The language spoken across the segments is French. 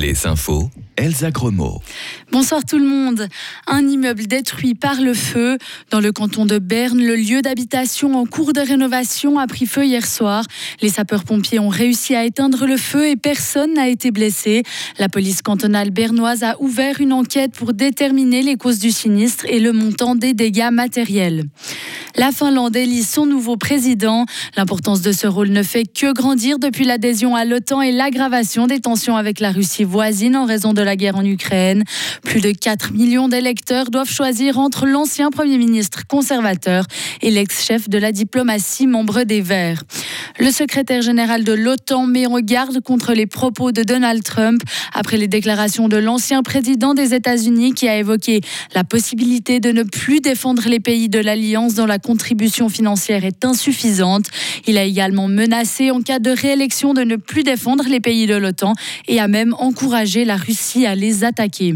Les infos, Elsa Gremaud. Bonsoir tout le monde. Un immeuble détruit par le feu. Dans le canton de Berne, le lieu d'habitation en cours de rénovation a pris feu hier soir. Les sapeurs-pompiers ont réussi à éteindre le feu et personne n'a été blessé. La police cantonale bernoise a ouvert une enquête pour déterminer les causes du sinistre et le montant des dégâts matériels. La Finlande élit son nouveau président. L'importance de ce rôle ne fait que grandir depuis l'adhésion à l'OTAN et l'aggravation des tensions avec la Russie voisine en raison de la guerre en Ukraine. Plus de 4 millions d'électeurs doivent choisir entre l'ancien Premier ministre conservateur et l'ex-chef de la diplomatie, membre des Verts. Le secrétaire général de l'OTAN met en garde contre les propos de Donald Trump après les déclarations de l'ancien président des États-Unis qui a évoqué la possibilité de ne plus défendre les pays de l'Alliance dont la contribution financière est insuffisante. Il a également menacé en cas de réélection de ne plus défendre les pays de l'OTAN et a même encouragé la Russie à les attaquer.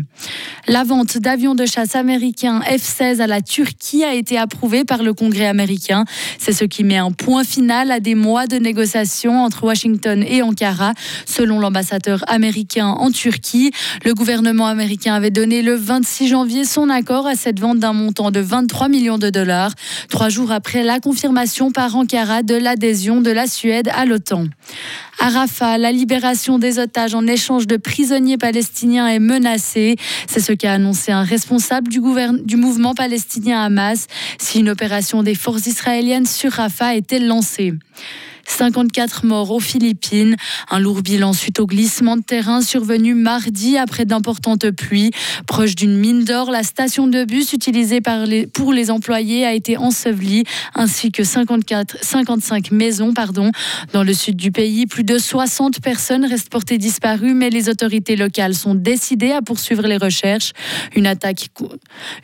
La vente d'avions de chasse américains F-16 à la Turquie a été approuvée par le Congrès américain. C'est ce qui met un point final à des mois de négociations entre Washington et Ankara. Selon l'ambassadeur américain en Turquie, le gouvernement américain avait donné le 26 janvier son accord à cette vente d'un montant de 23 millions de dollars, trois jours après la confirmation par Ankara de l'adhésion de la Suède à l'OTAN. À Rafah, la libération des otages en échange de prisonniers palestiniens est menacée. C'est ce qu'a annoncé un responsable du, du mouvement palestinien Hamas si une opération des forces israéliennes sur Rafah était lancée. 54 morts aux Philippines. Un lourd bilan suite au glissement de terrain survenu mardi après d'importantes pluies. Proche d'une mine d'or, la station de bus utilisée par les, pour les employés a été ensevelie, ainsi que 54, 55 maisons. Pardon. Dans le sud du pays, plus de 60 personnes restent portées disparues, mais les autorités locales sont décidées à poursuivre les recherches. Une attaque,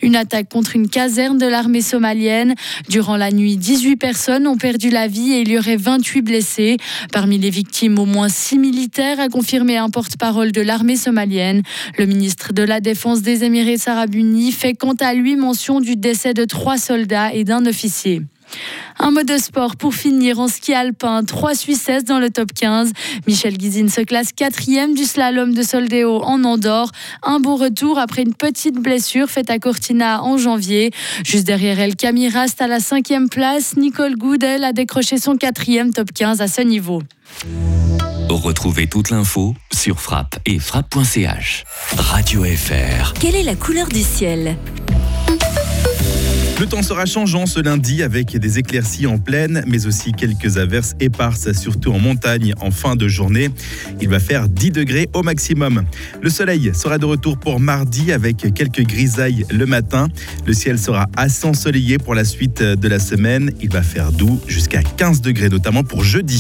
une attaque contre une caserne de l'armée somalienne. Durant la nuit, 18 personnes ont perdu la vie et il y aurait 28 blessés. Parmi les victimes, au moins six militaires, a confirmé un porte-parole de l'armée somalienne. Le ministre de la Défense des Émirats arabes unis fait quant à lui mention du décès de trois soldats et d'un officier. Un mot de sport pour finir en ski alpin. Trois Suissesses dans le top 15. Michel Guizine se classe quatrième du slalom de Soldeo en Andorre. Un beau retour après une petite blessure faite à Cortina en janvier. Juste derrière elle, Camille Rast à la cinquième place. Nicole Goudel a décroché son quatrième top 15 à ce niveau. Retrouvez toute l'info sur frappe et frappe.ch. Radio FR. Quelle est la couleur du ciel? Le temps sera changeant ce lundi avec des éclaircies en pleine, mais aussi quelques averses éparses, surtout en montagne en fin de journée. Il va faire 10 degrés au maximum. Le soleil sera de retour pour mardi avec quelques grisailles le matin. Le ciel sera assez ensoleillé pour la suite de la semaine. Il va faire doux jusqu'à 15 degrés, notamment pour jeudi.